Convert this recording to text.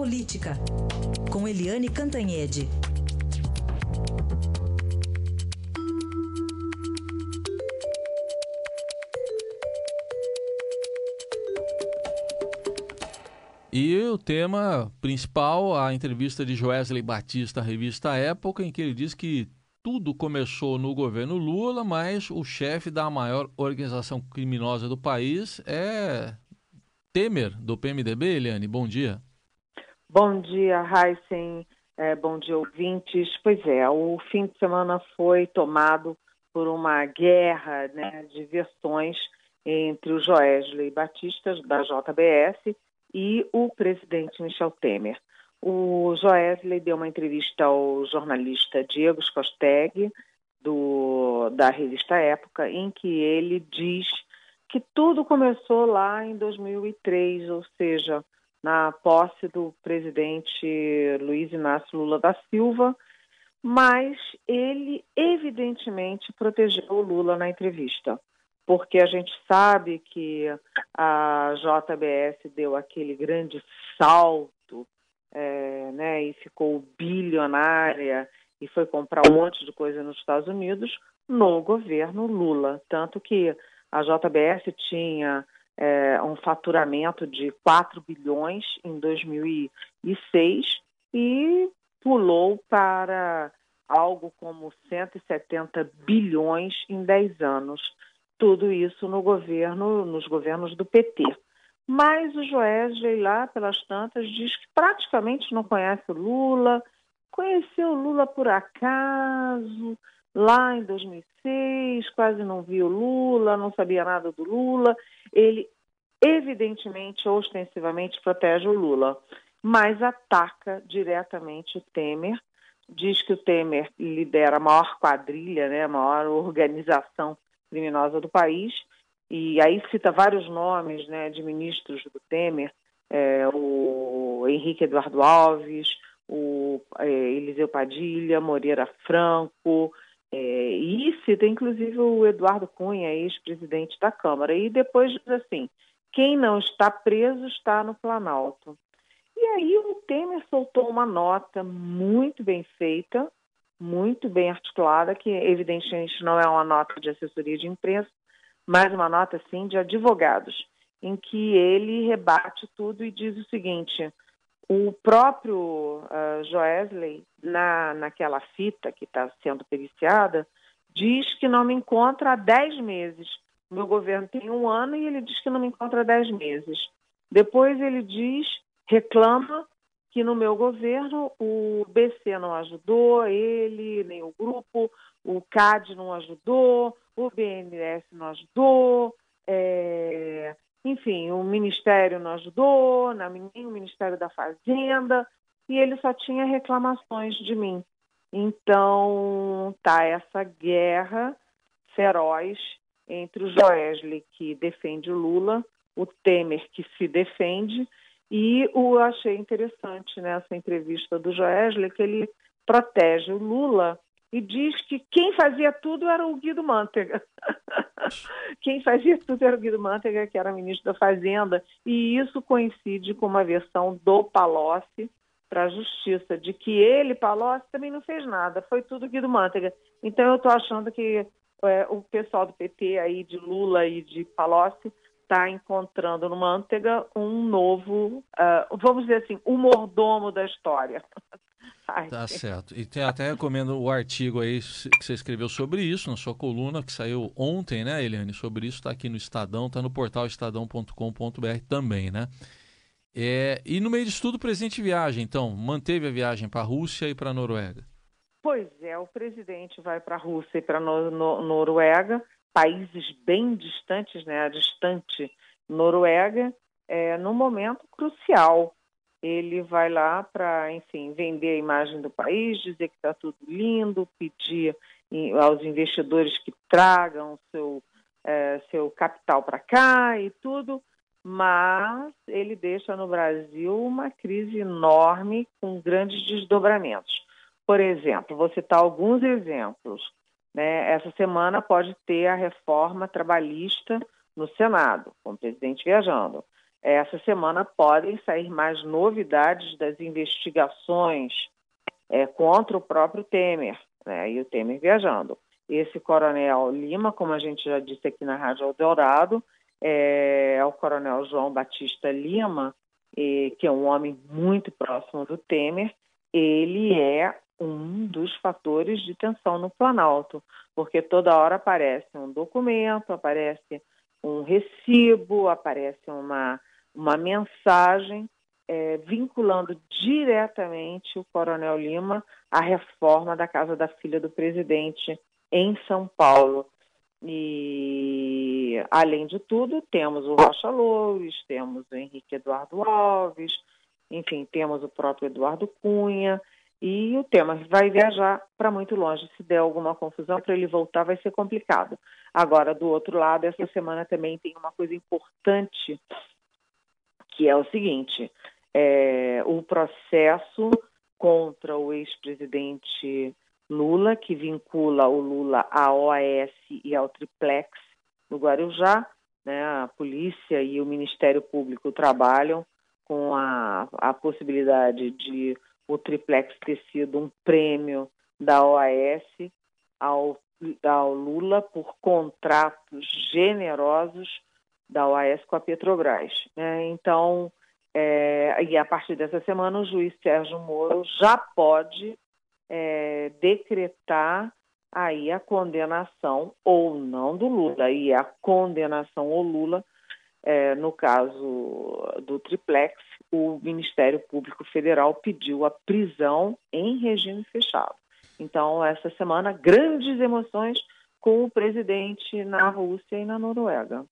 Política, com Eliane Cantanhede. E o tema principal, a entrevista de Joesley Batista à revista Época, em que ele diz que tudo começou no governo Lula, mas o chefe da maior organização criminosa do país é Temer, do PMDB, Eliane. Bom dia. Bom dia, Heisen. É, bom dia, ouvintes. Pois é, o fim de semana foi tomado por uma guerra né, de versões entre o Joesley Batista, da JBS, e o presidente Michel Temer. O Joesley deu uma entrevista ao jornalista Diego Scosteg, do, da revista Época, em que ele diz que tudo começou lá em 2003, ou seja, na posse do presidente Luiz Inácio Lula da Silva, mas ele evidentemente protegeu o Lula na entrevista porque a gente sabe que a JBS deu aquele grande salto é, né, e ficou bilionária e foi comprar um monte de coisa nos Estados Unidos no governo Lula. Tanto que a JBS tinha é, um faturamento de 4 bilhões em 2006 e pulou para algo como 170 bilhões em 10 anos. Tudo isso no governo, nos governos do PT. Mas o Joesley lá, pelas tantas, diz que praticamente não conhece o Lula, conheceu o Lula por acaso, lá em 2006, quase não viu Lula, não sabia nada do Lula. Ele, evidentemente, ostensivamente protege o Lula, mas ataca diretamente o Temer. Diz que o Temer lidera a maior quadrilha, né, a maior organização criminosa do país. E aí cita vários nomes né, de ministros do Temer, é, o Henrique Eduardo Alves, o é, Eliseu Padilha, Moreira Franco, é, e cita inclusive o Eduardo Cunha, ex-presidente da Câmara. E depois diz assim: quem não está preso está no Planalto. E aí o Temer soltou uma nota muito bem feita, muito bem articulada, que evidentemente não é uma nota de assessoria de imprensa, mas uma nota, sim, de advogados, em que ele rebate tudo e diz o seguinte: o próprio uh, Joesley, na, naquela fita que está sendo periciada, diz que não me encontra há 10 meses. Meu governo tem um ano e ele diz que não me encontra há 10 meses. Depois ele diz, reclama que no meu governo o BC não ajudou, ele, nem o grupo, o CAD não ajudou, o BNDES não ajudou, é, enfim, o Ministério não ajudou, nem o Ministério da Fazenda, e ele só tinha reclamações de mim. Então, tá essa guerra feroz entre o Joesley, que defende o Lula, o Temer, que se defende, e o achei interessante nessa entrevista do Joesley que ele protege o Lula e diz que quem fazia tudo era o Guido Mantega. quem fazia tudo era o Guido Mantega, que era ministro da Fazenda, e isso coincide com uma versão do Palocci para a Justiça, de que ele, Palocci, também não fez nada, foi tudo Guido Mantega. Então eu estou achando que é, o pessoal do PT aí, de Lula e de Palocci, está encontrando no Manteiga um novo, uh, vamos dizer assim, um mordomo da história. Tá certo. E tem, até recomendo o artigo aí que você escreveu sobre isso, na sua coluna, que saiu ontem, né, Eliane? Sobre isso, está aqui no Estadão, está no portal estadão.com.br também, né? É, e no meio disso tudo, presente viagem, então, manteve a viagem para a Rússia e para a Noruega? Pois é, o presidente vai para a Rússia e para a no, no, Noruega, países bem distantes, né, a distante Noruega, é, num momento crucial. Ele vai lá para, enfim, vender a imagem do país, dizer que está tudo lindo, pedir aos investidores que tragam seu, é, seu capital para cá e tudo, mas ele deixa no Brasil uma crise enorme com grandes desdobramentos. Por exemplo, vou citar alguns exemplos. Né? Essa semana pode ter a reforma trabalhista no Senado, com o presidente viajando. Essa semana podem sair mais novidades das investigações é, contra o próprio Temer, né, e o Temer viajando. Esse coronel Lima, como a gente já disse aqui na Rádio Eldorado, é, é o coronel João Batista Lima, e, que é um homem muito próximo do Temer, ele é um dos fatores de tensão no Planalto, porque toda hora aparece um documento, aparece um recibo, aparece uma, uma mensagem é, vinculando diretamente o Coronel Lima à reforma da Casa da Filha do Presidente em São Paulo. E, além de tudo, temos o Rocha Loures, temos o Henrique Eduardo Alves, enfim, temos o próprio Eduardo Cunha, e o tema vai viajar para muito longe. Se der alguma confusão, para ele voltar vai ser complicado. Agora, do outro lado, essa semana também tem uma coisa importante, que é o seguinte: é, o processo contra o ex-presidente Lula, que vincula o Lula à OAS e ao Triplex no Guarujá. Né, a polícia e o Ministério Público trabalham com a, a possibilidade de o Triplex ter sido um prêmio da OAS ao, ao Lula por contratos generosos da OAS com a Petrobras. Né? Então, é, e a partir dessa semana, o juiz Sérgio Moro já pode é, decretar aí a condenação ou não do Lula, e a condenação ao Lula, é, no caso do triplex, o Ministério Público Federal pediu a prisão em regime fechado. Então, essa semana, grandes emoções com o presidente na Rússia e na Noruega.